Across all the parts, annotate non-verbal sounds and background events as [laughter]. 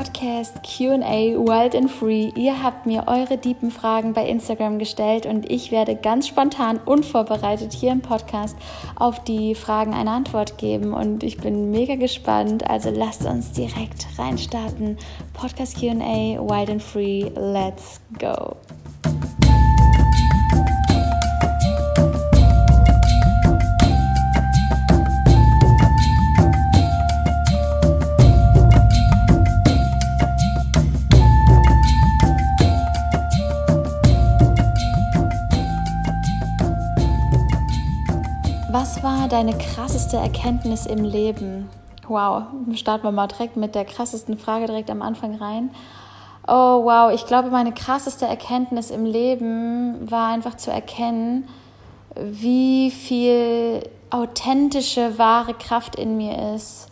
Podcast QA Wild and Free. Ihr habt mir eure deepen Fragen bei Instagram gestellt und ich werde ganz spontan, unvorbereitet hier im Podcast auf die Fragen eine Antwort geben. Und ich bin mega gespannt. Also lasst uns direkt reinstarten. Podcast QA Wild and Free. Let's go. Was war deine krasseste Erkenntnis im Leben? Wow, starten wir mal direkt mit der krassesten Frage direkt am Anfang rein. Oh wow, ich glaube, meine krasseste Erkenntnis im Leben war einfach zu erkennen, wie viel authentische, wahre Kraft in mir ist,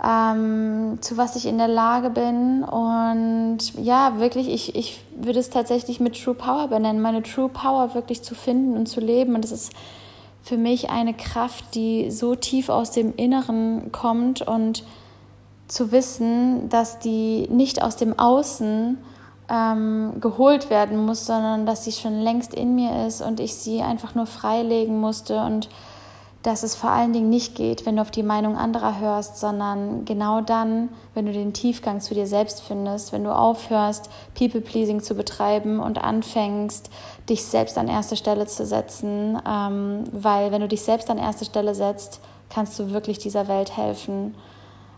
ähm, zu was ich in der Lage bin. Und ja, wirklich, ich, ich würde es tatsächlich mit True Power benennen, meine True Power wirklich zu finden und zu leben. Und das ist für mich eine Kraft, die so tief aus dem Inneren kommt und zu wissen, dass die nicht aus dem Außen ähm, geholt werden muss, sondern dass sie schon längst in mir ist und ich sie einfach nur freilegen musste und dass es vor allen Dingen nicht geht, wenn du auf die Meinung anderer hörst, sondern genau dann, wenn du den Tiefgang zu dir selbst findest, wenn du aufhörst, People-Pleasing zu betreiben und anfängst, dich selbst an erste Stelle zu setzen, ähm, weil wenn du dich selbst an erste Stelle setzt, kannst du wirklich dieser Welt helfen,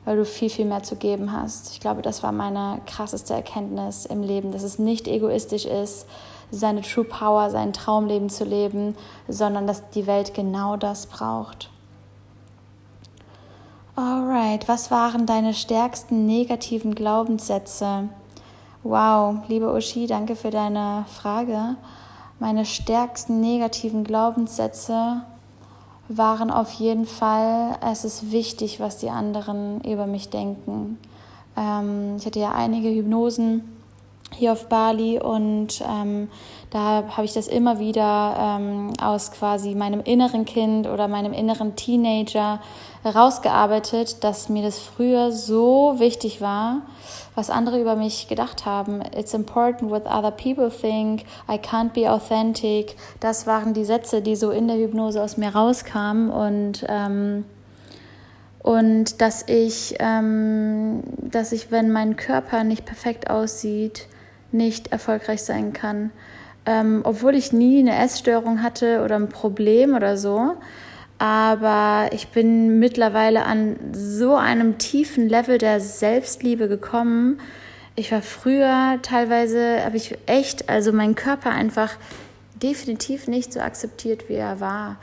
weil du viel, viel mehr zu geben hast. Ich glaube, das war meine krasseste Erkenntnis im Leben, dass es nicht egoistisch ist, seine True Power, sein Traumleben zu leben, sondern dass die Welt genau das braucht. Alright, was waren deine stärksten negativen Glaubenssätze? Wow, liebe Uschi, danke für deine Frage. Meine stärksten negativen Glaubenssätze waren auf jeden Fall, es ist wichtig, was die anderen über mich denken. Ähm, ich hatte ja einige Hypnosen hier auf Bali und ähm, da habe ich das immer wieder ähm, aus quasi meinem inneren Kind oder meinem inneren Teenager herausgearbeitet, dass mir das früher so wichtig war, was andere über mich gedacht haben. It's important what other people think. I can't be authentic. Das waren die Sätze, die so in der Hypnose aus mir rauskamen und ähm, und dass ich, ähm, dass ich, wenn mein Körper nicht perfekt aussieht, nicht erfolgreich sein kann. Ähm, obwohl ich nie eine Essstörung hatte oder ein Problem oder so. Aber ich bin mittlerweile an so einem tiefen Level der Selbstliebe gekommen. Ich war früher teilweise, habe ich echt, also meinen Körper einfach definitiv nicht so akzeptiert, wie er war.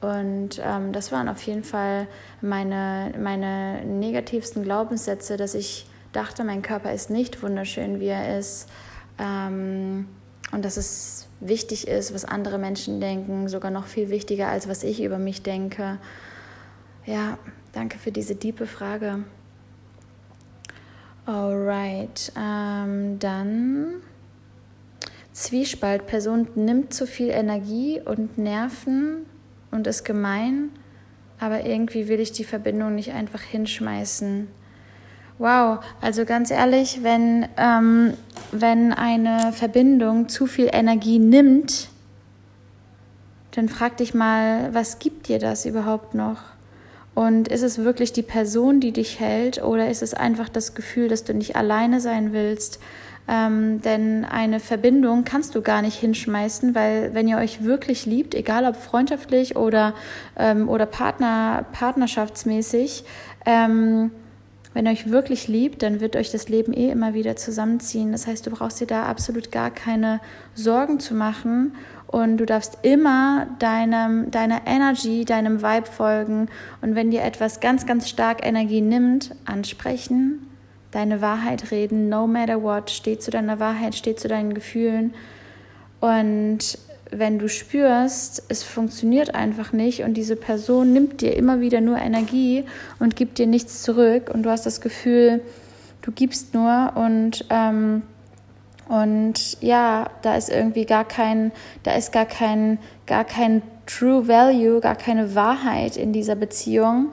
Und ähm, das waren auf jeden Fall meine, meine negativsten Glaubenssätze, dass ich dachte, mein Körper ist nicht wunderschön, wie er ist. Ähm, und dass es wichtig ist, was andere Menschen denken, sogar noch viel wichtiger als was ich über mich denke. Ja, danke für diese diepe Frage. Alright, ähm, dann Zwiespalt. Person nimmt zu viel Energie und Nerven und ist gemein, aber irgendwie will ich die Verbindung nicht einfach hinschmeißen. Wow, also ganz ehrlich, wenn, ähm, wenn eine Verbindung zu viel Energie nimmt, dann frag dich mal, was gibt dir das überhaupt noch? Und ist es wirklich die Person, die dich hält, oder ist es einfach das Gefühl, dass du nicht alleine sein willst? Ähm, denn eine Verbindung kannst du gar nicht hinschmeißen, weil wenn ihr euch wirklich liebt, egal ob freundschaftlich oder, ähm, oder Partner, partnerschaftsmäßig, ähm, wenn ihr euch wirklich liebt, dann wird euch das Leben eh immer wieder zusammenziehen. Das heißt, du brauchst dir da absolut gar keine Sorgen zu machen und du darfst immer deinem, deiner Energy, deinem Vibe folgen. Und wenn dir etwas ganz, ganz stark Energie nimmt, ansprechen, deine Wahrheit reden, no matter what, steh zu deiner Wahrheit, steh zu deinen Gefühlen und wenn du spürst, es funktioniert einfach nicht und diese Person nimmt dir immer wieder nur Energie und gibt dir nichts zurück und du hast das Gefühl, du gibst nur und ähm, und ja, da ist irgendwie gar kein, da ist gar kein, gar kein True Value, gar keine Wahrheit in dieser Beziehung,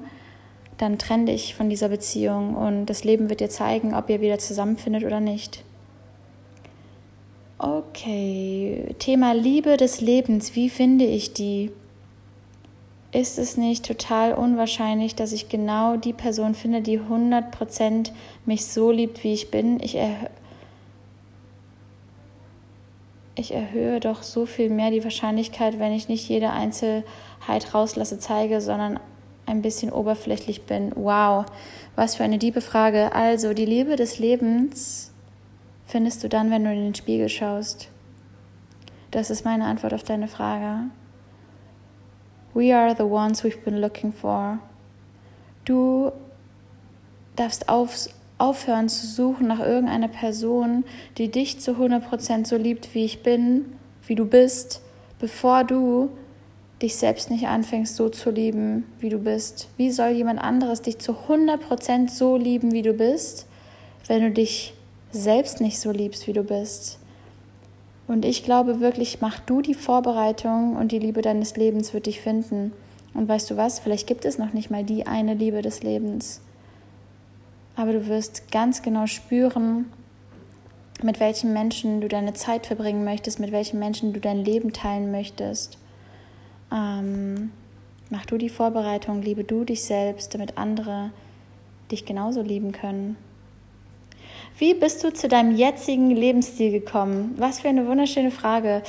dann trenn dich von dieser Beziehung und das Leben wird dir zeigen, ob ihr wieder zusammenfindet oder nicht. Okay, Thema Liebe des Lebens, wie finde ich die? Ist es nicht total unwahrscheinlich, dass ich genau die Person finde, die 100% mich so liebt, wie ich bin? Ich, erhö ich erhöhe doch so viel mehr die Wahrscheinlichkeit, wenn ich nicht jede Einzelheit rauslasse, zeige, sondern ein bisschen oberflächlich bin. Wow, was für eine liebe Frage. Also, die Liebe des Lebens findest du dann, wenn du in den Spiegel schaust. Das ist meine Antwort auf deine Frage. We are the ones we've been looking for. Du darfst auf, aufhören zu suchen nach irgendeiner Person, die dich zu 100% so liebt, wie ich bin, wie du bist, bevor du dich selbst nicht anfängst so zu lieben, wie du bist? Wie soll jemand anderes dich zu 100% so lieben, wie du bist, wenn du dich selbst nicht so liebst, wie du bist? Und ich glaube wirklich, mach du die Vorbereitung und die Liebe deines Lebens wird dich finden. Und weißt du was, vielleicht gibt es noch nicht mal die eine Liebe des Lebens. Aber du wirst ganz genau spüren, mit welchen Menschen du deine Zeit verbringen möchtest, mit welchen Menschen du dein Leben teilen möchtest. Ähm, mach du die Vorbereitung, liebe du dich selbst, damit andere dich genauso lieben können. Wie bist du zu deinem jetzigen Lebensstil gekommen? Was für eine wunderschöne Frage.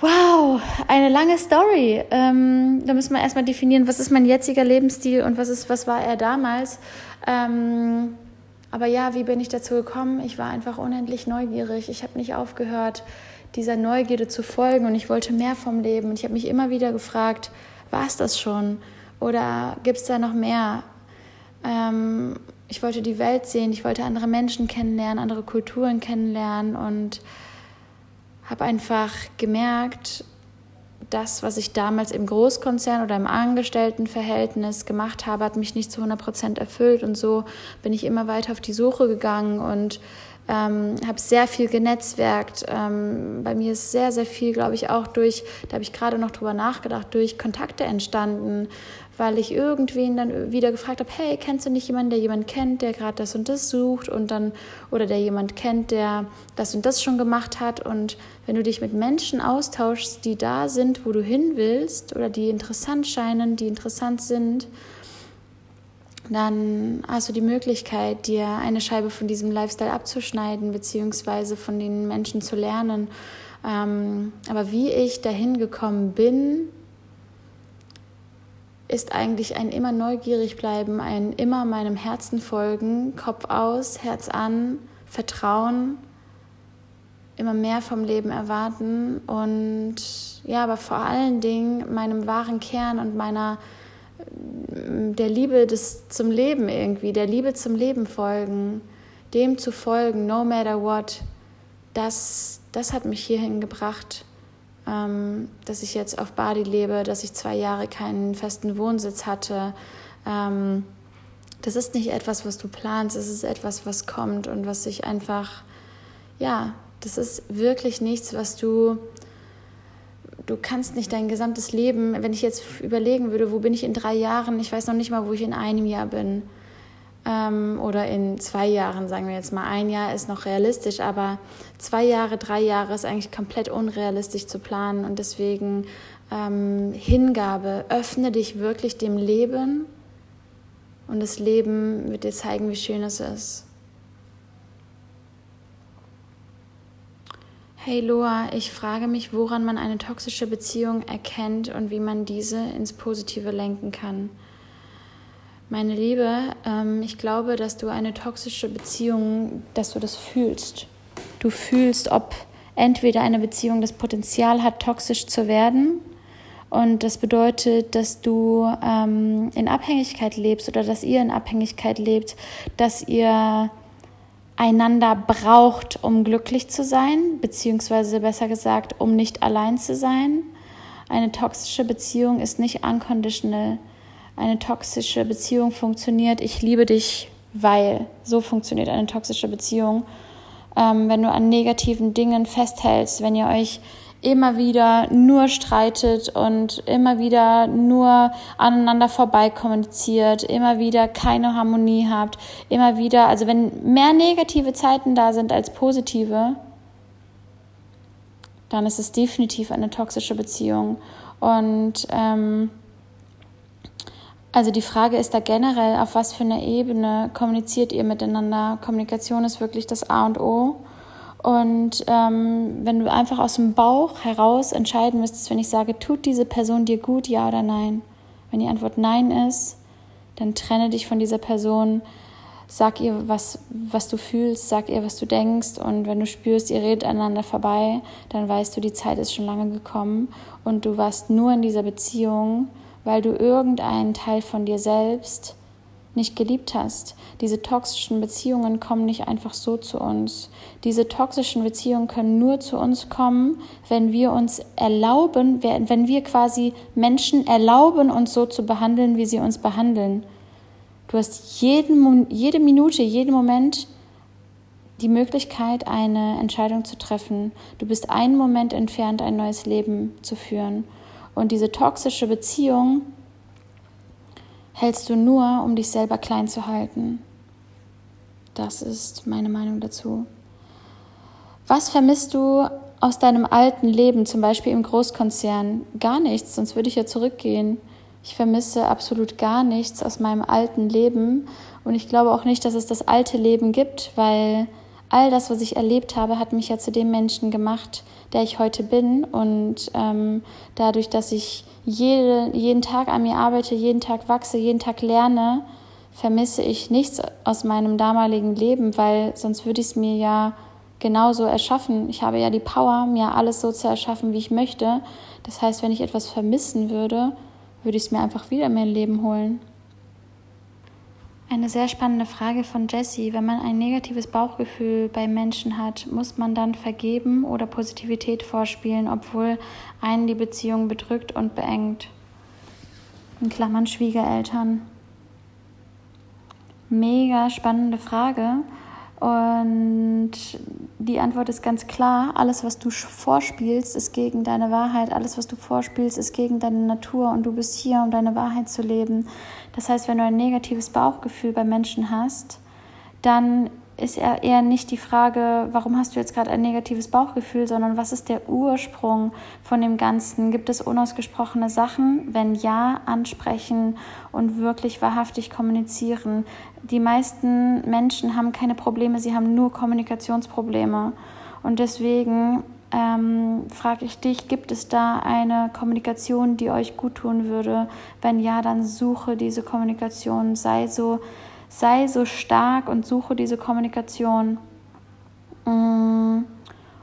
Wow, eine lange Story. Ähm, da müssen wir erstmal definieren, was ist mein jetziger Lebensstil und was, ist, was war er damals. Ähm, aber ja, wie bin ich dazu gekommen? Ich war einfach unendlich neugierig. Ich habe nicht aufgehört, dieser Neugierde zu folgen und ich wollte mehr vom Leben. Und ich habe mich immer wieder gefragt, war es das schon? Oder gibt es da noch mehr? Ähm, ich wollte die Welt sehen, ich wollte andere Menschen kennenlernen, andere Kulturen kennenlernen und habe einfach gemerkt, das, was ich damals im Großkonzern oder im Angestelltenverhältnis gemacht habe, hat mich nicht zu 100 Prozent erfüllt. Und so bin ich immer weiter auf die Suche gegangen und ähm, habe sehr viel genetzwerkt. Ähm, bei mir ist sehr, sehr viel, glaube ich, auch durch, da habe ich gerade noch drüber nachgedacht, durch Kontakte entstanden, weil ich irgendwen dann wieder gefragt habe, hey, kennst du nicht jemanden, der jemanden kennt, der gerade das und das sucht und dann, oder der jemand kennt, der das und das schon gemacht hat und wenn du dich mit Menschen austauschst, die da sind, wo du hin willst oder die interessant scheinen, die interessant sind, dann hast du die Möglichkeit, dir eine Scheibe von diesem Lifestyle abzuschneiden, beziehungsweise von den Menschen zu lernen. Ähm, aber wie ich dahin gekommen bin, ist eigentlich ein immer neugierig bleiben, ein immer meinem Herzen folgen, Kopf aus, Herz an, Vertrauen, immer mehr vom Leben erwarten und ja, aber vor allen Dingen meinem wahren Kern und meiner der Liebe des, zum Leben irgendwie, der Liebe zum Leben folgen, dem zu folgen, no matter what, das, das hat mich hierhin gebracht, ähm, dass ich jetzt auf Bali lebe, dass ich zwei Jahre keinen festen Wohnsitz hatte. Ähm, das ist nicht etwas, was du planst, es ist etwas, was kommt und was sich einfach, ja, das ist wirklich nichts, was du du kannst nicht dein gesamtes Leben, wenn ich jetzt überlegen würde, wo bin ich in drei Jahren, ich weiß noch nicht mal, wo ich in einem Jahr bin. Ähm, oder in zwei Jahren, sagen wir jetzt mal. Ein Jahr ist noch realistisch, aber zwei Jahre, drei Jahre ist eigentlich komplett unrealistisch zu planen. Und deswegen ähm, Hingabe, öffne dich wirklich dem Leben und das Leben wird dir zeigen, wie schön es ist. Hey Loa, ich frage mich, woran man eine toxische Beziehung erkennt und wie man diese ins Positive lenken kann. Meine Liebe, ähm, ich glaube, dass du eine toxische Beziehung, dass du das fühlst. Du fühlst, ob entweder eine Beziehung das Potenzial hat, toxisch zu werden. Und das bedeutet, dass du ähm, in Abhängigkeit lebst oder dass ihr in Abhängigkeit lebt, dass ihr einander braucht, um glücklich zu sein, beziehungsweise besser gesagt, um nicht allein zu sein. Eine toxische Beziehung ist nicht unconditional. Eine toxische Beziehung funktioniert, ich liebe dich, weil so funktioniert eine toxische Beziehung. Ähm, wenn du an negativen Dingen festhältst, wenn ihr euch immer wieder nur streitet und immer wieder nur aneinander vorbei kommuniziert, immer wieder keine Harmonie habt, immer wieder, also wenn mehr negative Zeiten da sind als positive, dann ist es definitiv eine toxische Beziehung. Und ähm, also die Frage ist da generell, auf was für einer Ebene kommuniziert ihr miteinander? Kommunikation ist wirklich das A und O. Und ähm, wenn du einfach aus dem Bauch heraus entscheiden müsstest, wenn ich sage, tut diese Person dir gut, ja oder nein? Wenn die Antwort nein ist, dann trenne dich von dieser Person Sag ihr, was, was du fühlst, sag ihr, was du denkst. Und wenn du spürst, ihr redet aneinander vorbei, dann weißt du, die Zeit ist schon lange gekommen und du warst nur in dieser Beziehung, weil du irgendeinen Teil von dir selbst nicht geliebt hast. Diese toxischen Beziehungen kommen nicht einfach so zu uns. Diese toxischen Beziehungen können nur zu uns kommen, wenn wir uns erlauben, wenn wir quasi Menschen erlauben, uns so zu behandeln, wie sie uns behandeln. Du hast jeden, jede Minute, jeden Moment die Möglichkeit, eine Entscheidung zu treffen. Du bist einen Moment entfernt, ein neues Leben zu führen. Und diese toxische Beziehung hältst du nur, um dich selber klein zu halten. Das ist meine Meinung dazu. Was vermisst du aus deinem alten Leben, zum Beispiel im Großkonzern? Gar nichts, sonst würde ich ja zurückgehen. Ich vermisse absolut gar nichts aus meinem alten Leben und ich glaube auch nicht, dass es das alte Leben gibt, weil all das, was ich erlebt habe, hat mich ja zu dem Menschen gemacht, der ich heute bin. Und ähm, dadurch, dass ich jede, jeden Tag an mir arbeite, jeden Tag wachse, jeden Tag lerne, vermisse ich nichts aus meinem damaligen Leben, weil sonst würde ich es mir ja genauso erschaffen. Ich habe ja die Power, mir alles so zu erschaffen, wie ich möchte. Das heißt, wenn ich etwas vermissen würde, würde ich es mir einfach wieder in mein Leben holen. Eine sehr spannende Frage von Jessie. Wenn man ein negatives Bauchgefühl bei Menschen hat, muss man dann vergeben oder Positivität vorspielen, obwohl einen die Beziehung bedrückt und beengt? In Klammern Schwiegereltern. Mega spannende Frage. Und die Antwort ist ganz klar, alles, was du vorspielst, ist gegen deine Wahrheit, alles, was du vorspielst, ist gegen deine Natur und du bist hier, um deine Wahrheit zu leben. Das heißt, wenn du ein negatives Bauchgefühl bei Menschen hast, dann ist eher nicht die Frage, warum hast du jetzt gerade ein negatives Bauchgefühl, sondern was ist der Ursprung von dem Ganzen? Gibt es unausgesprochene Sachen? Wenn ja, ansprechen und wirklich wahrhaftig kommunizieren. Die meisten Menschen haben keine Probleme, sie haben nur Kommunikationsprobleme. Und deswegen ähm, frage ich dich, gibt es da eine Kommunikation, die euch gut tun würde? Wenn ja, dann suche diese Kommunikation, sei so sei so stark und suche diese Kommunikation. Mm.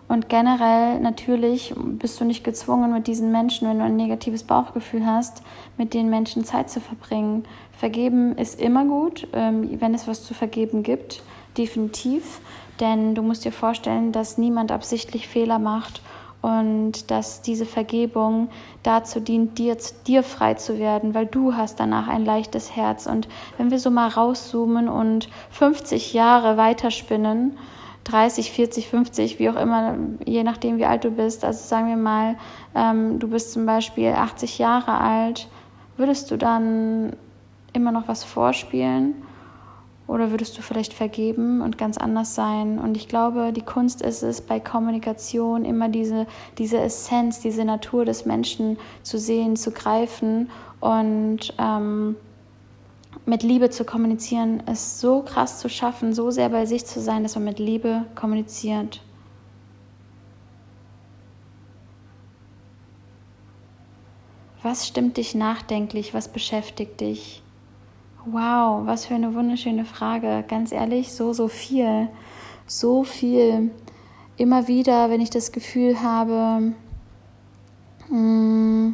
Und generell natürlich bist du nicht gezwungen, mit diesen Menschen, wenn du ein negatives Bauchgefühl hast, mit den Menschen Zeit zu verbringen. Vergeben ist immer gut, ähm, wenn es was zu vergeben gibt, definitiv. Denn du musst dir vorstellen, dass niemand absichtlich Fehler macht und dass diese Vergebung dazu dient, dir, dir frei zu werden, weil du hast danach ein leichtes Herz. Und wenn wir so mal rauszoomen und 50 Jahre weiterspinnen, 30, 40, 50, wie auch immer, je nachdem, wie alt du bist, also sagen wir mal, ähm, du bist zum Beispiel 80 Jahre alt, würdest du dann immer noch was vorspielen? Oder würdest du vielleicht vergeben und ganz anders sein? Und ich glaube, die Kunst ist es, bei Kommunikation immer diese, diese Essenz, diese Natur des Menschen zu sehen, zu greifen und ähm, mit Liebe zu kommunizieren, es so krass zu schaffen, so sehr bei sich zu sein, dass man mit Liebe kommuniziert. Was stimmt dich nachdenklich? Was beschäftigt dich? Wow, was für eine wunderschöne Frage. Ganz ehrlich, so, so viel. So viel. Immer wieder, wenn ich das Gefühl habe, mm,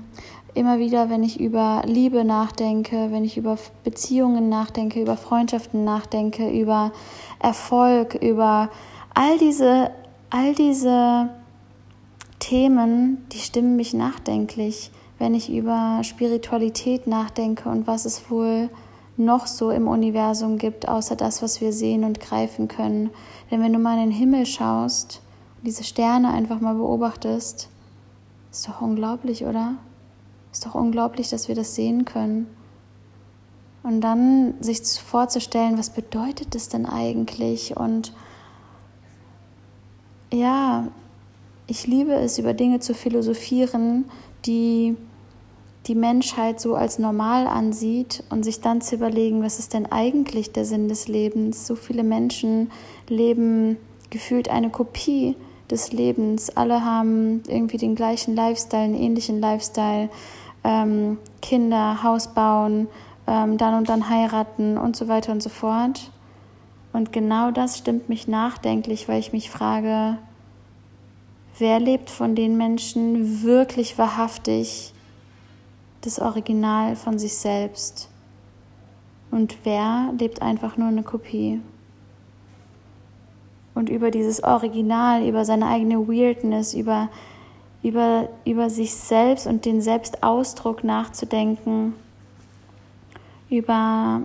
immer wieder, wenn ich über Liebe nachdenke, wenn ich über Beziehungen nachdenke, über Freundschaften nachdenke, über Erfolg, über all diese, all diese Themen, die stimmen mich nachdenklich, wenn ich über Spiritualität nachdenke und was es wohl noch so im Universum gibt, außer das, was wir sehen und greifen können. Denn wenn du mal in den Himmel schaust, diese Sterne einfach mal beobachtest, Ist doch unglaublich, oder? Ist doch unglaublich, dass wir das sehen können. Und dann sich vorzustellen, was bedeutet das denn eigentlich? Und ja, ich liebe es, über Dinge zu philosophieren, die die Menschheit so als normal ansieht und sich dann zu überlegen, was ist denn eigentlich der Sinn des Lebens? So viele Menschen leben gefühlt eine Kopie des Lebens. Alle haben irgendwie den gleichen Lifestyle, einen ähnlichen Lifestyle. Ähm, Kinder, Haus bauen, ähm, dann und dann heiraten und so weiter und so fort. Und genau das stimmt mich nachdenklich, weil ich mich frage, wer lebt von den Menschen wirklich wahrhaftig das Original von sich selbst? Und wer lebt einfach nur eine Kopie? Und über dieses Original, über seine eigene Weirdness, über, über, über sich selbst und den Selbstausdruck nachzudenken, über,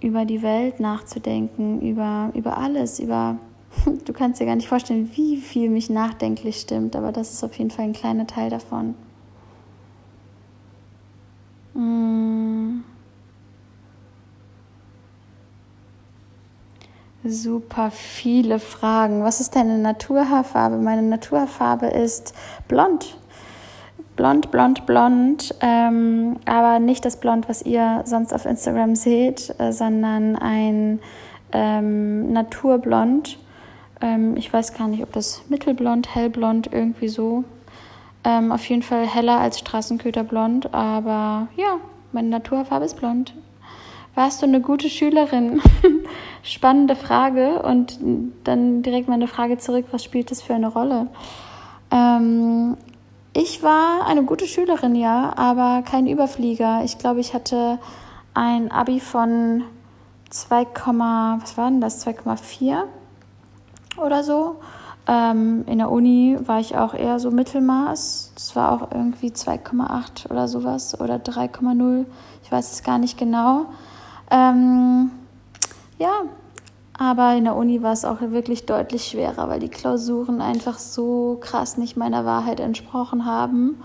über die Welt nachzudenken, über, über alles, über, [laughs] du kannst dir gar nicht vorstellen, wie viel mich nachdenklich stimmt, aber das ist auf jeden Fall ein kleiner Teil davon. Mm. Super viele Fragen. Was ist deine Naturhaarfarbe? Meine Naturhaarfarbe ist blond blond, blond, blond, ähm, aber nicht das Blond, was ihr sonst auf Instagram seht, äh, sondern ein ähm, Naturblond. Ähm, ich weiß gar nicht, ob das mittelblond, hellblond, irgendwie so. Ähm, auf jeden Fall heller als Straßenköterblond, aber ja, meine Naturfarbe ist blond. Warst du eine gute Schülerin? [laughs] Spannende Frage und dann direkt meine Frage zurück, was spielt das für eine Rolle? Ähm, ich war eine gute Schülerin, ja, aber kein Überflieger. Ich glaube, ich hatte ein Abi von 2, was war denn das? 2,4 oder so. Ähm, in der Uni war ich auch eher so Mittelmaß. Das war auch irgendwie 2,8 oder sowas oder 3,0. Ich weiß es gar nicht genau. Ähm, ja, aber in der Uni war es auch wirklich deutlich schwerer, weil die Klausuren einfach so krass nicht meiner Wahrheit entsprochen haben.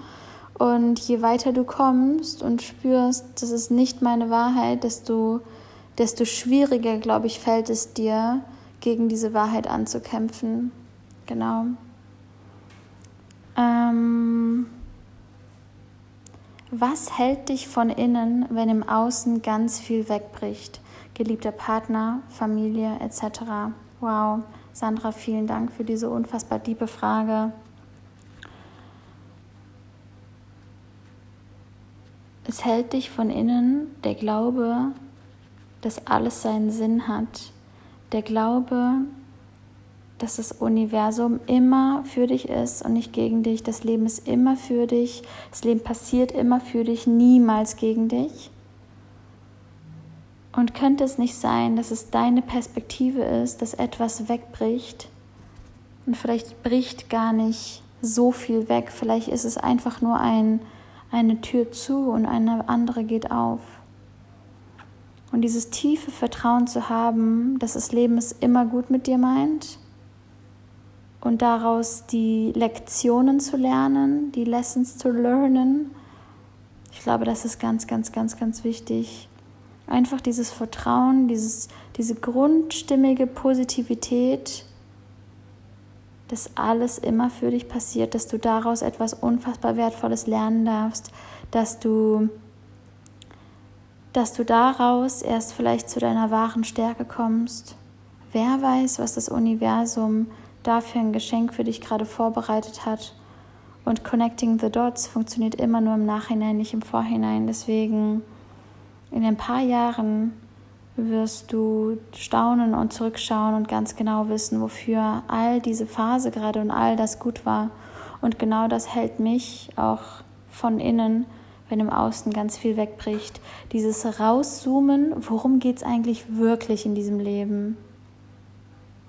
Und je weiter du kommst und spürst, das ist nicht meine Wahrheit, desto, desto schwieriger, glaube ich, fällt es dir, gegen diese Wahrheit anzukämpfen. Genau. Ähm, was hält dich von innen, wenn im Außen ganz viel wegbricht? geliebter Partner, Familie etc. Wow, Sandra, vielen Dank für diese unfassbar tiefe Frage. Es hält dich von innen der Glaube, dass alles seinen Sinn hat. Der Glaube, dass das Universum immer für dich ist und nicht gegen dich. Das Leben ist immer für dich. Das Leben passiert immer für dich, niemals gegen dich. Und könnte es nicht sein, dass es deine Perspektive ist, dass etwas wegbricht und vielleicht bricht gar nicht so viel weg, vielleicht ist es einfach nur ein, eine Tür zu und eine andere geht auf. Und dieses tiefe Vertrauen zu haben, dass das Leben es immer gut mit dir meint und daraus die Lektionen zu lernen, die Lessons zu lernen, ich glaube, das ist ganz, ganz, ganz, ganz wichtig. Einfach dieses Vertrauen, dieses, diese grundstimmige Positivität, dass alles immer für dich passiert, dass du daraus etwas unfassbar Wertvolles lernen darfst, dass du, dass du daraus erst vielleicht zu deiner wahren Stärke kommst. Wer weiß, was das Universum dafür ein Geschenk für dich gerade vorbereitet hat. Und Connecting the Dots funktioniert immer nur im Nachhinein, nicht im Vorhinein. Deswegen in ein paar Jahren wirst du staunen und zurückschauen und ganz genau wissen, wofür all diese Phase gerade und all das gut war. Und genau das hält mich auch von innen, wenn im Außen ganz viel wegbricht. Dieses Rauszoomen, worum geht es eigentlich wirklich in diesem Leben?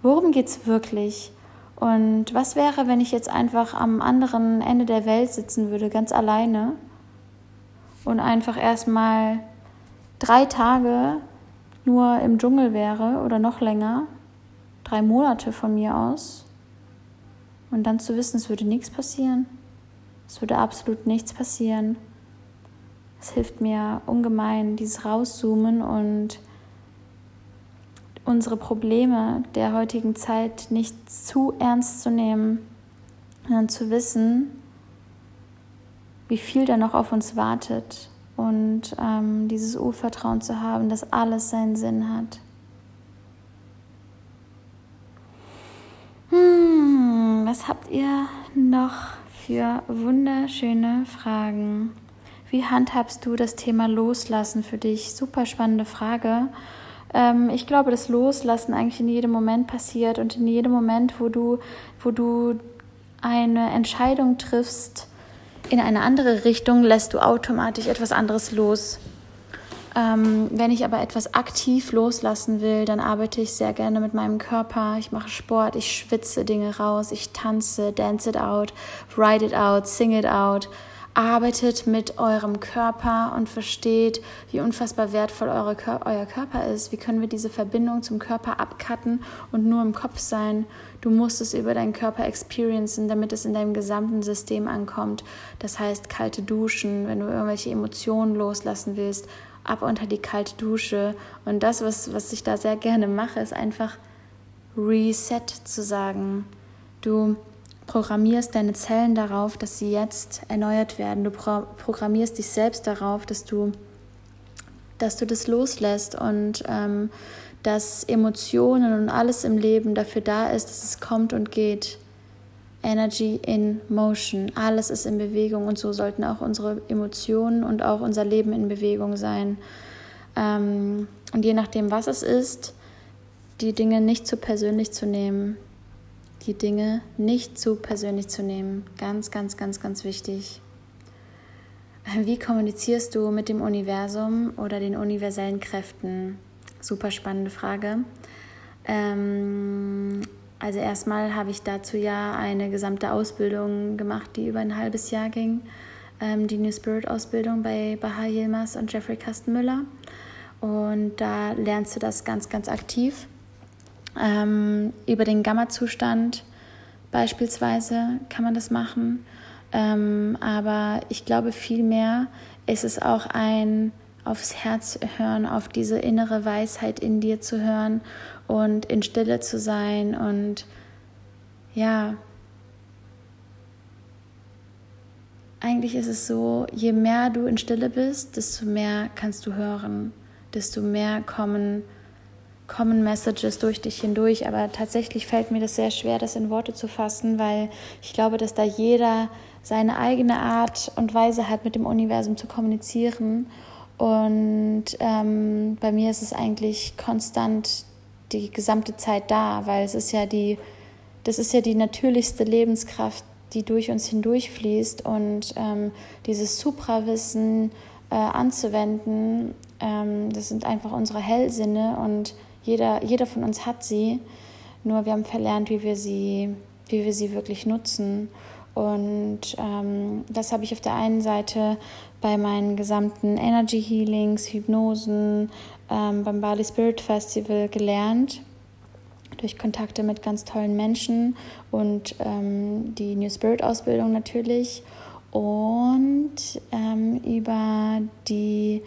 Worum geht es wirklich? Und was wäre, wenn ich jetzt einfach am anderen Ende der Welt sitzen würde, ganz alleine und einfach erstmal drei Tage nur im Dschungel wäre oder noch länger, drei Monate von mir aus, und dann zu wissen, es würde nichts passieren. Es würde absolut nichts passieren. Es hilft mir ungemein, dieses Rauszoomen und unsere Probleme der heutigen Zeit nicht zu ernst zu nehmen, sondern zu wissen, wie viel da noch auf uns wartet und ähm, dieses Urvertrauen zu haben, dass alles seinen Sinn hat. Hm, was habt ihr noch für wunderschöne Fragen? Wie handhabst du das Thema Loslassen für dich? Super spannende Frage. Ähm, ich glaube, das Loslassen eigentlich in jedem Moment passiert und in jedem Moment, wo du, wo du eine Entscheidung triffst in eine andere Richtung, lässt du automatisch etwas anderes los. Ähm, wenn ich aber etwas aktiv loslassen will, dann arbeite ich sehr gerne mit meinem Körper. Ich mache Sport, ich schwitze Dinge raus, ich tanze, dance it out, write it out, sing it out arbeitet mit eurem Körper und versteht, wie unfassbar wertvoll eure, euer Körper ist. Wie können wir diese Verbindung zum Körper abcutten und nur im Kopf sein? Du musst es über deinen Körper experiencen, damit es in deinem gesamten System ankommt. Das heißt, kalte Duschen, wenn du irgendwelche Emotionen loslassen willst, ab unter die kalte Dusche. Und das, was, was ich da sehr gerne mache, ist einfach Reset zu sagen. Du programmierst deine Zellen darauf, dass sie jetzt erneuert werden. Du pro programmierst dich selbst darauf, dass du, dass du das loslässt und ähm, dass Emotionen und alles im Leben dafür da ist, dass es kommt und geht. Energy in Motion. Alles ist in Bewegung und so sollten auch unsere Emotionen und auch unser Leben in Bewegung sein. Ähm, und je nachdem, was es ist, die Dinge nicht zu persönlich zu nehmen, die Dinge nicht zu persönlich zu nehmen. Ganz, ganz, ganz, ganz wichtig. Wie kommunizierst du mit dem Universum oder den universellen Kräften? Super spannende Frage. Ähm, also erstmal habe ich dazu ja eine gesamte Ausbildung gemacht, die über ein halbes Jahr ging. Ähm, die New Spirit Ausbildung bei Baha Yilmaz und Jeffrey Kastenmüller. Und da lernst du das ganz, ganz aktiv ähm, über den Gamma-Zustand beispielsweise kann man das machen. Ähm, aber ich glaube vielmehr ist es auch ein aufs Herz hören, auf diese innere Weisheit in dir zu hören und in Stille zu sein und ja, eigentlich ist es so, je mehr du in Stille bist, desto mehr kannst du hören, desto mehr kommen kommen Messages durch dich hindurch, aber tatsächlich fällt mir das sehr schwer, das in Worte zu fassen, weil ich glaube, dass da jeder seine eigene Art und Weise hat, mit dem Universum zu kommunizieren. Und ähm, bei mir ist es eigentlich konstant die gesamte Zeit da, weil es ist ja die, das ist ja die natürlichste Lebenskraft, die durch uns hindurchfließt und ähm, dieses Suprawissen äh, anzuwenden, ähm, das sind einfach unsere Hellsinne und jeder, jeder von uns hat sie, nur wir haben verlernt, wie wir sie, wie wir sie wirklich nutzen. Und ähm, das habe ich auf der einen Seite bei meinen gesamten Energy Healings, Hypnosen, ähm, beim Bali Spirit Festival gelernt, durch Kontakte mit ganz tollen Menschen und ähm, die New Spirit Ausbildung natürlich. Und ähm, über die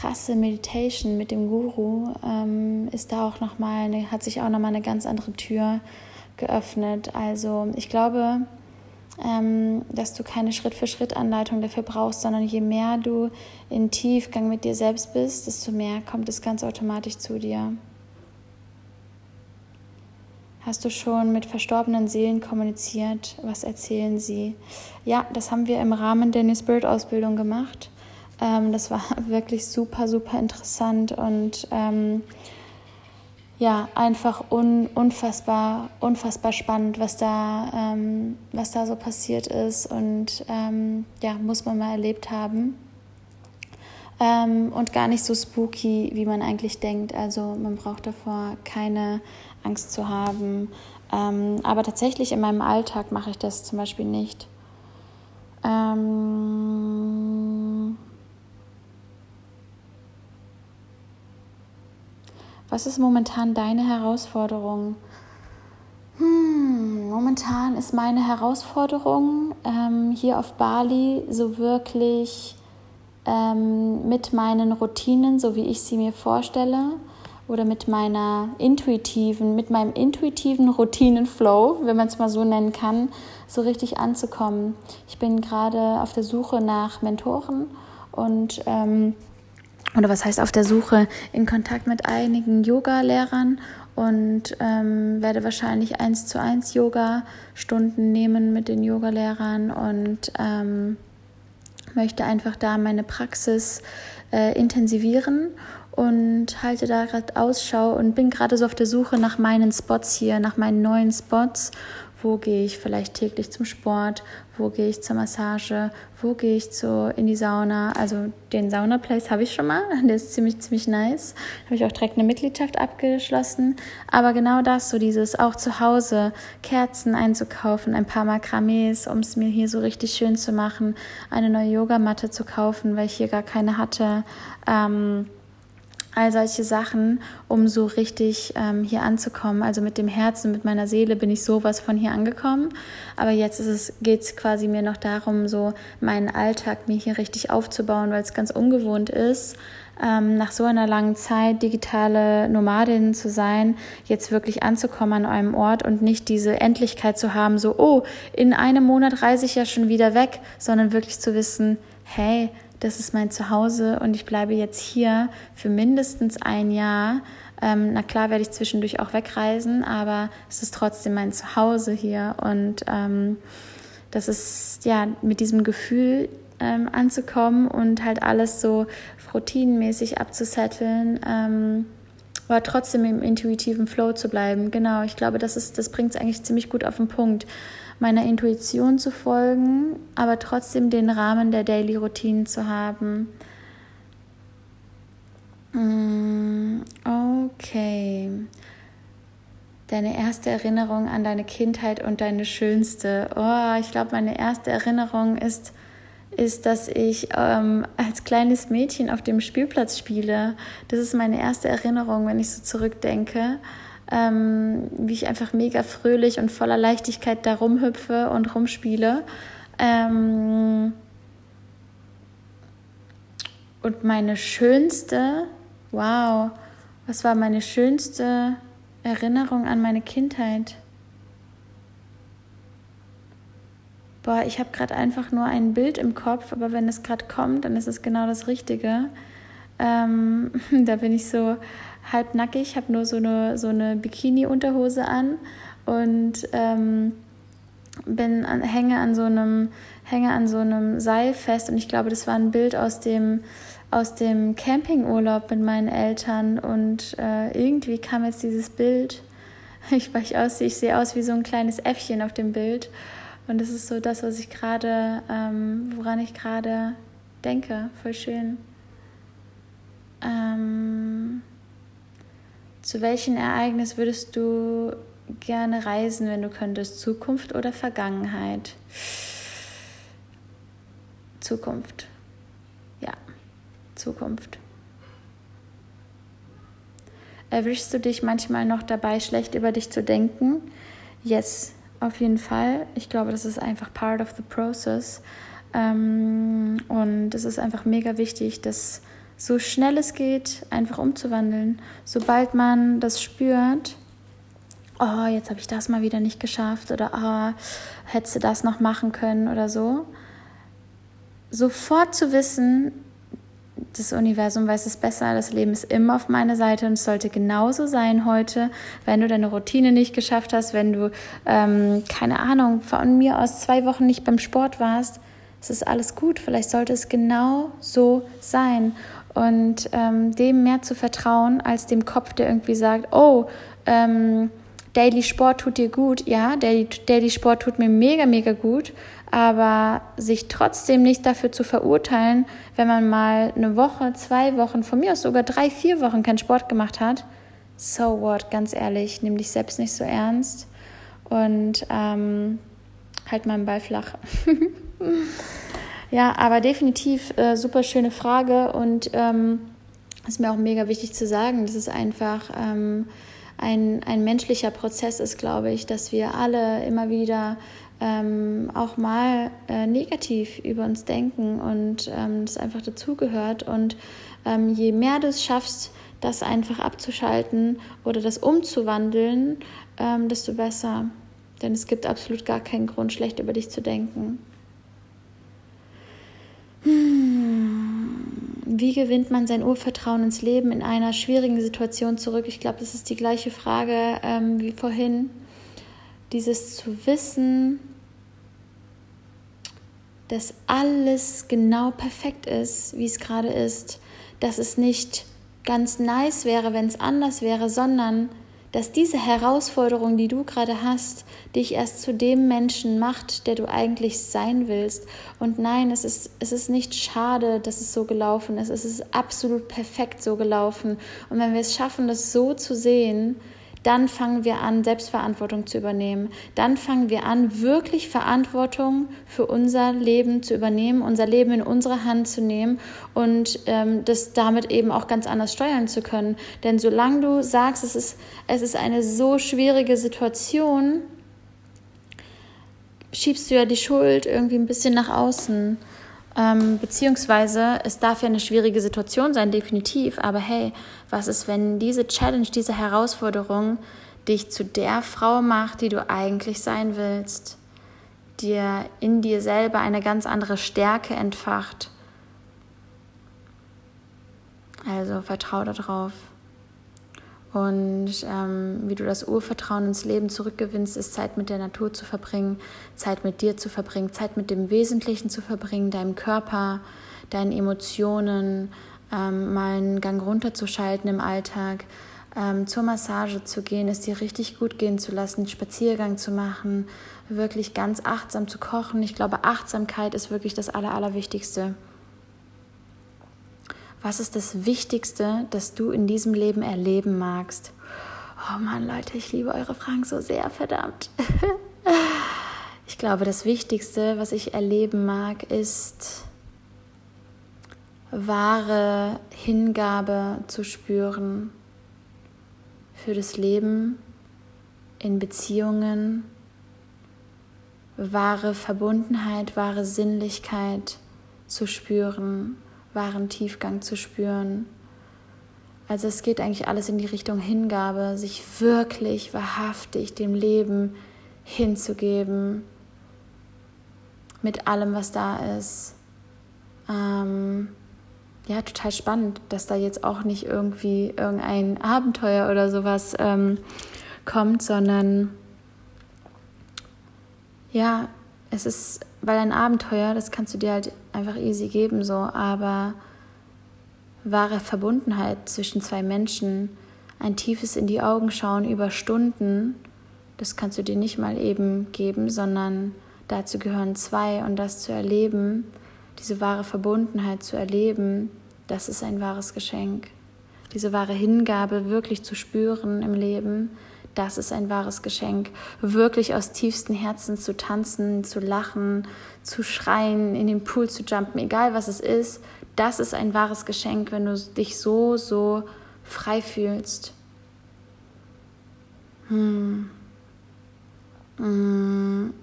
krasse Meditation mit dem Guru ähm, ist da auch noch mal eine, hat sich auch noch mal eine ganz andere Tür geöffnet. Also ich glaube, ähm, dass du keine Schritt-für-Schritt-Anleitung dafür brauchst, sondern je mehr du in Tiefgang mit dir selbst bist, desto mehr kommt es ganz automatisch zu dir. Hast du schon mit verstorbenen Seelen kommuniziert? Was erzählen sie? Ja, das haben wir im Rahmen der New Spirit Ausbildung gemacht. Ähm, das war [laughs] wirklich super, super interessant und ähm, ja, einfach un, unfassbar, unfassbar spannend, was da, ähm, was da so passiert ist und ähm, ja, muss man mal erlebt haben. Ähm, und gar nicht so spooky, wie man eigentlich denkt. Also man braucht davor keine Angst zu haben. Ähm, aber tatsächlich in meinem Alltag mache ich das zum Beispiel nicht. Ähm, Was ist momentan deine Herausforderung? Hm, momentan ist meine Herausforderung ähm, hier auf Bali so wirklich ähm, mit meinen Routinen, so wie ich sie mir vorstelle, oder mit meiner intuitiven, mit meinem intuitiven Routinenflow, wenn man es mal so nennen kann, so richtig anzukommen. Ich bin gerade auf der Suche nach Mentoren und ähm, oder was heißt auf der Suche in Kontakt mit einigen Yoga-Lehrern und ähm, werde wahrscheinlich eins zu eins Yoga-Stunden nehmen mit den Yogalehrern und ähm, möchte einfach da meine Praxis äh, intensivieren und halte da gerade Ausschau und bin gerade so auf der Suche nach meinen Spots hier, nach meinen neuen Spots. Wo gehe ich vielleicht täglich zum Sport? Wo gehe ich zur Massage? Wo gehe ich zu, in die Sauna? Also den Sauna-Place habe ich schon mal. [laughs] Der ist ziemlich, ziemlich nice. Habe ich auch direkt eine Mitgliedschaft abgeschlossen. Aber genau das, so dieses auch zu Hause Kerzen einzukaufen, ein paar Makramees, um es mir hier so richtig schön zu machen, eine neue Yogamatte zu kaufen, weil ich hier gar keine hatte. Ähm, all solche Sachen, um so richtig ähm, hier anzukommen. Also mit dem Herzen, mit meiner Seele bin ich sowas von hier angekommen. Aber jetzt geht es quasi mir noch darum, so meinen Alltag mir hier richtig aufzubauen, weil es ganz ungewohnt ist, ähm, nach so einer langen Zeit digitale Nomadin zu sein, jetzt wirklich anzukommen an einem Ort und nicht diese Endlichkeit zu haben, so, oh, in einem Monat reise ich ja schon wieder weg, sondern wirklich zu wissen, hey, das ist mein Zuhause und ich bleibe jetzt hier für mindestens ein Jahr. Ähm, na klar werde ich zwischendurch auch wegreisen, aber es ist trotzdem mein Zuhause hier und ähm, das ist ja mit diesem Gefühl ähm, anzukommen und halt alles so routinenmäßig abzusetteln, ähm, aber trotzdem im intuitiven Flow zu bleiben. Genau, ich glaube, das, das bringt es eigentlich ziemlich gut auf den Punkt meiner Intuition zu folgen, aber trotzdem den Rahmen der Daily Routine zu haben. Mm, okay. Deine erste Erinnerung an deine Kindheit und deine schönste. Oh, ich glaube, meine erste Erinnerung ist, ist, dass ich ähm, als kleines Mädchen auf dem Spielplatz spiele. Das ist meine erste Erinnerung, wenn ich so zurückdenke ähm, wie ich einfach mega fröhlich und voller Leichtigkeit da rumhüpfe und rumspiele. Ähm, und meine schönste, wow, was war meine schönste Erinnerung an meine Kindheit? Boah, ich habe gerade einfach nur ein Bild im Kopf, aber wenn es gerade kommt, dann ist es genau das Richtige. Ähm, [laughs] da bin ich so halbnackig, habe nur so eine, so eine Bikini-Unterhose an und ähm, bin an, hänge an so einem hänge an so einem Seil fest und ich glaube, das war ein Bild aus dem aus dem Campingurlaub mit meinen Eltern und äh, irgendwie kam jetzt dieses Bild. [laughs] Ich, ich, aus, ich sehe aus wie so ein kleines Äffchen auf dem Bild und das ist so das, was ich gerade, ähm, woran ich gerade denke. Voll schön. Ähm, zu welchem Ereignis würdest du gerne reisen, wenn du könntest? Zukunft oder Vergangenheit? Zukunft. Ja, Zukunft. Erwischst du dich manchmal noch dabei, schlecht über dich zu denken? Yes, auf jeden Fall. Ich glaube, das ist einfach part of the process. Ähm, und es ist einfach mega wichtig, dass so schnell es geht, einfach umzuwandeln. Sobald man das spürt, oh, jetzt habe ich das mal wieder nicht geschafft oder oh, hättest du das noch machen können oder so, sofort zu wissen, das Universum weiß es besser, das Leben ist immer auf meiner Seite und es sollte genauso sein heute, wenn du deine Routine nicht geschafft hast, wenn du, ähm, keine Ahnung, von mir aus zwei Wochen nicht beim Sport warst, es ist alles gut, vielleicht sollte es genau so sein und ähm, dem mehr zu vertrauen als dem Kopf, der irgendwie sagt, oh, ähm, Daily Sport tut dir gut. Ja, Daily, Daily Sport tut mir mega, mega gut. Aber sich trotzdem nicht dafür zu verurteilen, wenn man mal eine Woche, zwei Wochen, von mir aus sogar drei, vier Wochen keinen Sport gemacht hat, so what, ganz ehrlich, nimm dich selbst nicht so ernst und ähm, halt mal einen Ball flach. [laughs] Ja, aber definitiv äh, super schöne Frage und ähm, ist mir auch mega wichtig zu sagen, dass es einfach ähm, ein, ein menschlicher Prozess ist, glaube ich, dass wir alle immer wieder ähm, auch mal äh, negativ über uns denken und ähm, das einfach dazugehört. Und ähm, je mehr du es schaffst, das einfach abzuschalten oder das umzuwandeln, ähm, desto besser. Denn es gibt absolut gar keinen Grund, schlecht über dich zu denken. Hm. Wie gewinnt man sein Urvertrauen ins Leben in einer schwierigen Situation zurück? Ich glaube, das ist die gleiche Frage ähm, wie vorhin. Dieses zu wissen, dass alles genau perfekt ist, wie es gerade ist, dass es nicht ganz nice wäre, wenn es anders wäre, sondern dass diese Herausforderung, die du gerade hast, dich erst zu dem Menschen macht, der du eigentlich sein willst. Und nein, es ist, es ist nicht schade, dass es so gelaufen ist. Es ist absolut perfekt so gelaufen. Und wenn wir es schaffen, das so zu sehen, dann fangen wir an, Selbstverantwortung zu übernehmen. Dann fangen wir an, wirklich Verantwortung für unser Leben zu übernehmen, unser Leben in unsere Hand zu nehmen und ähm, das damit eben auch ganz anders steuern zu können. Denn solange du sagst, es ist, es ist eine so schwierige Situation, schiebst du ja die Schuld irgendwie ein bisschen nach außen. Ähm, beziehungsweise es darf ja eine schwierige Situation sein, definitiv. Aber hey, was ist, wenn diese Challenge, diese Herausforderung dich zu der Frau macht, die du eigentlich sein willst, dir in dir selber eine ganz andere Stärke entfacht? Also vertrau darauf. Und ähm, wie du das Urvertrauen ins Leben zurückgewinnst, ist Zeit mit der Natur zu verbringen, Zeit mit dir zu verbringen, Zeit mit dem Wesentlichen zu verbringen, deinem Körper, deinen Emotionen, ähm, mal einen Gang runterzuschalten im Alltag, ähm, zur Massage zu gehen, es dir richtig gut gehen zu lassen, Spaziergang zu machen, wirklich ganz achtsam zu kochen. Ich glaube, Achtsamkeit ist wirklich das Aller, Allerwichtigste. Was ist das Wichtigste, das du in diesem Leben erleben magst? Oh Mann, Leute, ich liebe eure Fragen so sehr, verdammt. [laughs] ich glaube, das Wichtigste, was ich erleben mag, ist wahre Hingabe zu spüren für das Leben in Beziehungen, wahre Verbundenheit, wahre Sinnlichkeit zu spüren wahren Tiefgang zu spüren. Also es geht eigentlich alles in die Richtung Hingabe, sich wirklich wahrhaftig dem Leben hinzugeben, mit allem, was da ist. Ähm, ja, total spannend, dass da jetzt auch nicht irgendwie irgendein Abenteuer oder sowas ähm, kommt, sondern ja, es ist, weil ein Abenteuer, das kannst du dir halt einfach easy geben, so, aber wahre Verbundenheit zwischen zwei Menschen, ein tiefes in die Augen schauen über Stunden, das kannst du dir nicht mal eben geben, sondern dazu gehören zwei und das zu erleben, diese wahre Verbundenheit zu erleben, das ist ein wahres Geschenk. Diese wahre Hingabe wirklich zu spüren im Leben, das ist ein wahres Geschenk. Wirklich aus tiefstem Herzen zu tanzen, zu lachen, zu schreien, in den Pool zu jumpen, egal was es ist, das ist ein wahres Geschenk, wenn du dich so, so frei fühlst. Hm. Hm.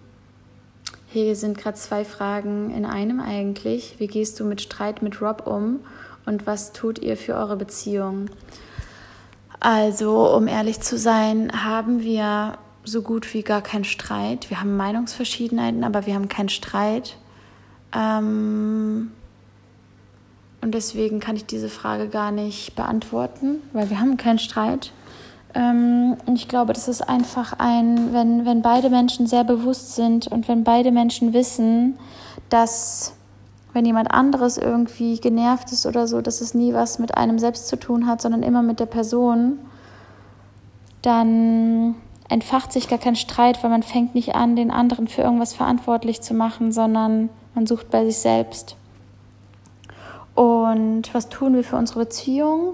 Hier sind gerade zwei Fragen in einem eigentlich. Wie gehst du mit Streit mit Rob um und was tut ihr für eure Beziehung? Also, um ehrlich zu sein, haben wir so gut wie gar keinen Streit. Wir haben Meinungsverschiedenheiten, aber wir haben keinen Streit. Ähm und deswegen kann ich diese Frage gar nicht beantworten, weil wir haben keinen Streit. Ähm und ich glaube, das ist einfach ein, wenn, wenn beide Menschen sehr bewusst sind und wenn beide Menschen wissen, dass wenn jemand anderes irgendwie genervt ist oder so, dass es nie was mit einem selbst zu tun hat, sondern immer mit der Person, dann entfacht sich gar kein Streit, weil man fängt nicht an, den anderen für irgendwas verantwortlich zu machen, sondern man sucht bei sich selbst. Und was tun wir für unsere Beziehung?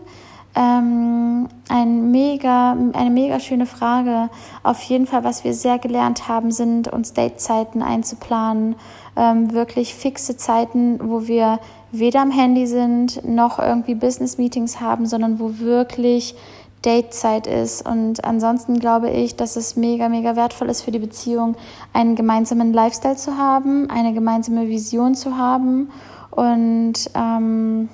Ähm, ein mega, eine mega schöne Frage. Auf jeden Fall, was wir sehr gelernt haben, sind uns Datezeiten einzuplanen. Ähm, wirklich fixe Zeiten, wo wir weder am Handy sind, noch irgendwie Business-Meetings haben, sondern wo wirklich Datezeit ist. Und ansonsten glaube ich, dass es mega, mega wertvoll ist für die Beziehung, einen gemeinsamen Lifestyle zu haben, eine gemeinsame Vision zu haben und ähm,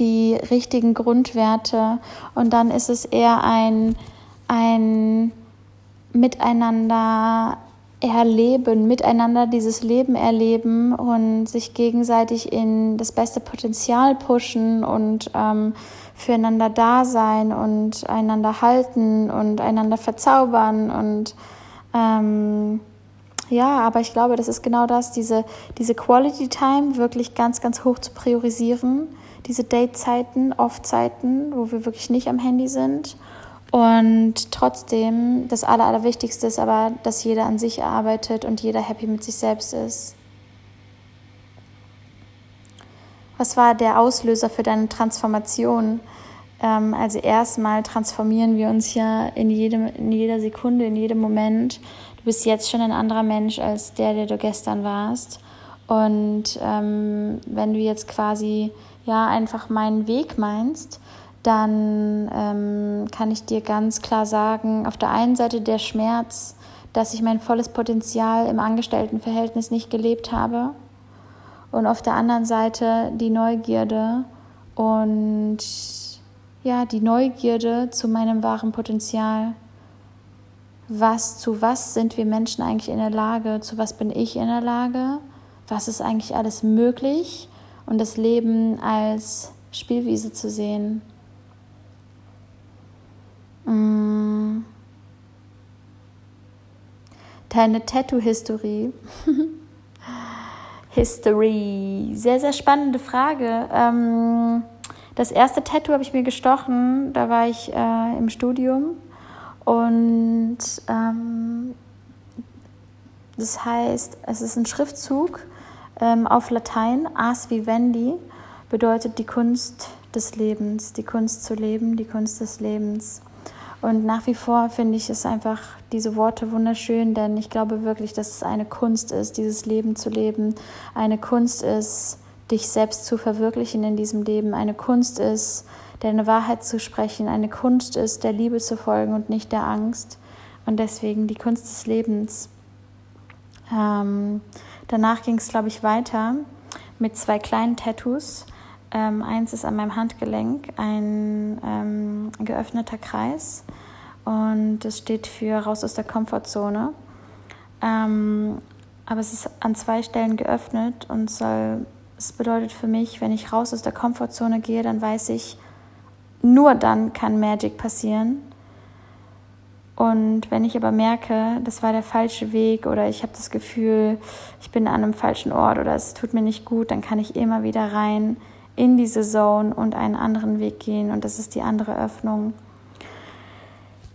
die richtigen Grundwerte. Und dann ist es eher ein, ein Miteinander erleben, miteinander dieses Leben erleben und sich gegenseitig in das beste Potenzial pushen und ähm, füreinander da sein und einander halten und einander verzaubern und ähm, ja, aber ich glaube, das ist genau das, diese, diese Quality Time wirklich ganz, ganz hoch zu priorisieren, diese Date-Zeiten, Off-Zeiten, wo wir wirklich nicht am Handy sind und trotzdem, das Aller, Allerwichtigste ist aber, dass jeder an sich arbeitet und jeder happy mit sich selbst ist. Was war der Auslöser für deine Transformation? Ähm, also erstmal transformieren wir uns ja in, jedem, in jeder Sekunde, in jedem Moment. Du bist jetzt schon ein anderer Mensch als der, der du gestern warst. Und ähm, wenn du jetzt quasi ja einfach meinen Weg meinst, dann ähm, kann ich dir ganz klar sagen, auf der einen Seite der Schmerz, dass ich mein volles Potenzial im Angestelltenverhältnis nicht gelebt habe und auf der anderen Seite die Neugierde und ja, die Neugierde zu meinem wahren Potenzial. Was, zu was sind wir Menschen eigentlich in der Lage? Zu was bin ich in der Lage? Was ist eigentlich alles möglich? Und das Leben als Spielwiese zu sehen. Mm. Deine Tattoo-Historie. [laughs] History. Sehr, sehr spannende Frage. Ähm, das erste Tattoo habe ich mir gestochen, da war ich äh, im Studium. Und ähm, das heißt, es ist ein Schriftzug ähm, auf Latein, Ars Vivendi, bedeutet die Kunst des Lebens, die Kunst zu leben, die Kunst des Lebens. Und nach wie vor finde ich es einfach diese Worte wunderschön, denn ich glaube wirklich, dass es eine Kunst ist, dieses Leben zu leben. Eine Kunst ist, dich selbst zu verwirklichen in diesem Leben. Eine Kunst ist, deine Wahrheit zu sprechen. Eine Kunst ist, der Liebe zu folgen und nicht der Angst. Und deswegen die Kunst des Lebens. Ähm, danach ging es, glaube ich, weiter mit zwei kleinen Tattoos. Ähm, eins ist an meinem Handgelenk ein ähm, geöffneter Kreis und das steht für raus aus der Komfortzone. Ähm, aber es ist an zwei Stellen geöffnet und soll, es bedeutet für mich, wenn ich raus aus der Komfortzone gehe, dann weiß ich, nur dann kann Magic passieren. Und wenn ich aber merke, das war der falsche Weg oder ich habe das Gefühl, ich bin an einem falschen Ort oder es tut mir nicht gut, dann kann ich immer wieder rein in diese Zone und einen anderen Weg gehen und das ist die andere Öffnung.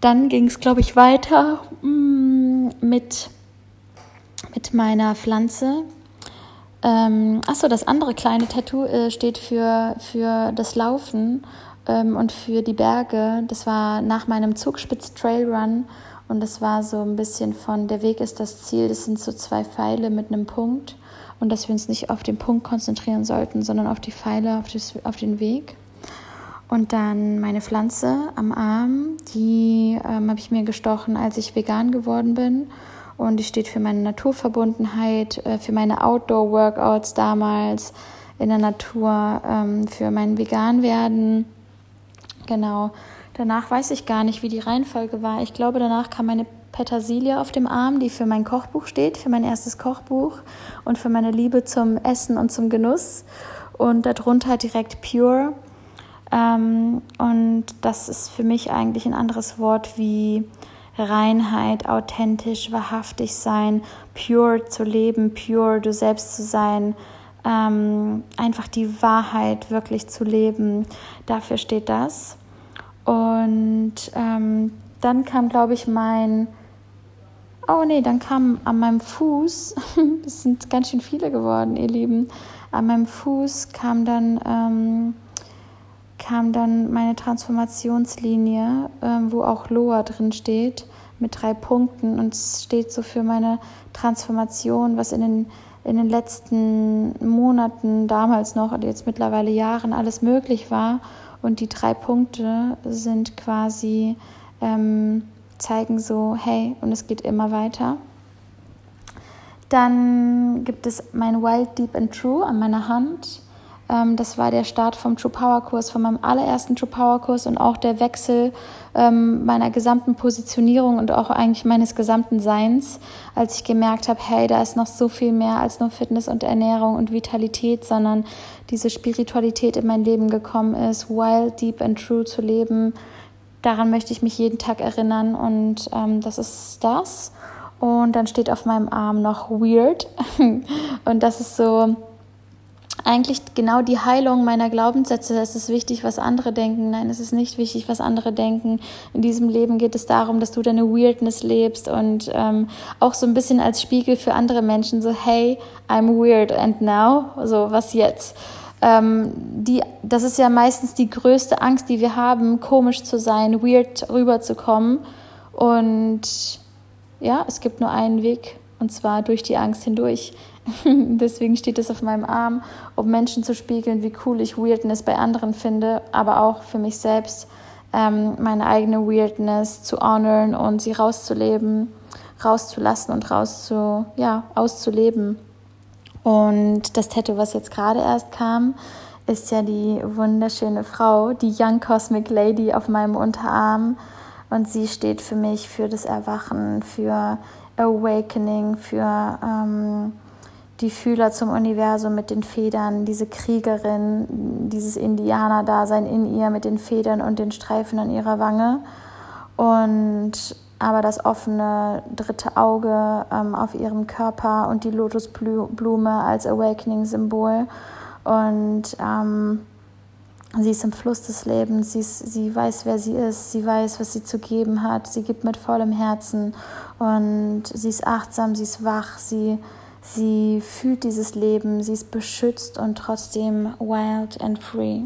Dann ging es, glaube ich, weiter mm, mit, mit meiner Pflanze. Ähm, achso, das andere kleine Tattoo äh, steht für, für das Laufen und für die Berge. Das war nach meinem Zugspitz Trailrun und das war so ein bisschen von der Weg ist das Ziel. Das sind so zwei Pfeile mit einem Punkt und dass wir uns nicht auf den Punkt konzentrieren sollten, sondern auf die Pfeile, auf, das, auf den Weg. Und dann meine Pflanze am Arm, die ähm, habe ich mir gestochen, als ich vegan geworden bin. Und die steht für meine Naturverbundenheit, äh, für meine Outdoor-Workouts damals in der Natur, ähm, für mein Veganwerden. Genau. Danach weiß ich gar nicht, wie die Reihenfolge war. Ich glaube, danach kam meine Petersilie auf dem Arm, die für mein Kochbuch steht, für mein erstes Kochbuch und für meine Liebe zum Essen und zum Genuss. Und darunter direkt Pure. Ähm, und das ist für mich eigentlich ein anderes Wort wie Reinheit, authentisch, wahrhaftig sein, pure zu leben, pure du selbst zu sein, ähm, einfach die Wahrheit wirklich zu leben. Dafür steht das. Und ähm, dann kam, glaube ich, mein Oh nee, dann kam an meinem Fuß, [laughs] das sind ganz schön viele geworden, ihr Lieben, an meinem Fuß kam dann, ähm, kam dann meine Transformationslinie, ähm, wo auch Loa drin steht, mit drei Punkten und es steht so für meine Transformation, was in den, in den letzten Monaten, damals noch, jetzt mittlerweile Jahren alles möglich war Und die drei Punkte sind quasi, ähm, zeigen so, hey, und es geht immer weiter. Dann gibt es mein Wild, Deep and True an meiner Hand. Ähm, das war der Start vom True Power Kurs, von meinem allerersten True Power Kurs und auch der Wechsel ähm, meiner gesamten Positionierung und auch eigentlich meines gesamten Seins, als ich gemerkt habe, hey, da ist noch so viel mehr als nur Fitness und Ernährung und Vitalität, sondern diese Spiritualität in mein Leben gekommen ist, wild, deep and true zu leben. Daran möchte ich mich jeden Tag erinnern und ähm, das ist das. Und dann steht auf meinem Arm noch Weird. [laughs] und das ist so eigentlich genau die Heilung meiner Glaubenssätze. Es ist wichtig, was andere denken. Nein, es ist nicht wichtig, was andere denken. In diesem Leben geht es darum, dass du deine Weirdness lebst und ähm, auch so ein bisschen als Spiegel für andere Menschen. So, hey, I'm weird and now. So, was jetzt? Ähm, die, das ist ja meistens die größte Angst, die wir haben, komisch zu sein, weird rüberzukommen. Und ja, es gibt nur einen Weg, und zwar durch die Angst hindurch. [laughs] Deswegen steht es auf meinem Arm, um Menschen zu spiegeln, wie cool ich Weirdness bei anderen finde, aber auch für mich selbst ähm, meine eigene Weirdness zu honoren und sie rauszuleben, rauszulassen und rauszu, ja, auszuleben. Und das Tattoo, was jetzt gerade erst kam, ist ja die wunderschöne Frau, die Young Cosmic Lady auf meinem Unterarm. Und sie steht für mich für das Erwachen, für Awakening, für ähm, die Fühler zum Universum mit den Federn, diese Kriegerin, dieses Indianer-Dasein in ihr mit den Federn und den Streifen an ihrer Wange. Und aber das offene dritte Auge ähm, auf ihrem Körper und die Lotusblume als Awakening-Symbol. Und ähm, sie ist im Fluss des Lebens, sie, ist, sie weiß, wer sie ist, sie weiß, was sie zu geben hat, sie gibt mit vollem Herzen und sie ist achtsam, sie ist wach, sie Sie fühlt dieses Leben, sie ist beschützt und trotzdem wild and free.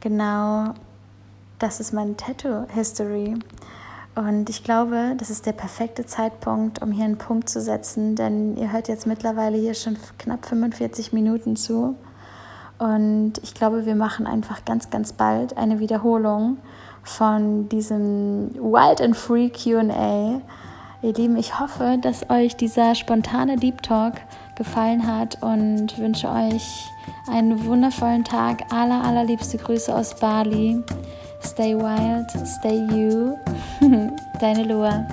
Genau, das ist meine Tattoo-History. Und ich glaube, das ist der perfekte Zeitpunkt, um hier einen Punkt zu setzen, denn ihr hört jetzt mittlerweile hier schon knapp 45 Minuten zu. Und ich glaube, wir machen einfach ganz, ganz bald eine Wiederholung von diesem Wild and Free QA Ihr Lieben, ich hoffe, dass euch dieser spontane Deep Talk gefallen hat und wünsche euch einen wundervollen Tag. Aller, allerliebste Grüße aus Bali. Stay wild, stay you. [laughs] Deine Lua.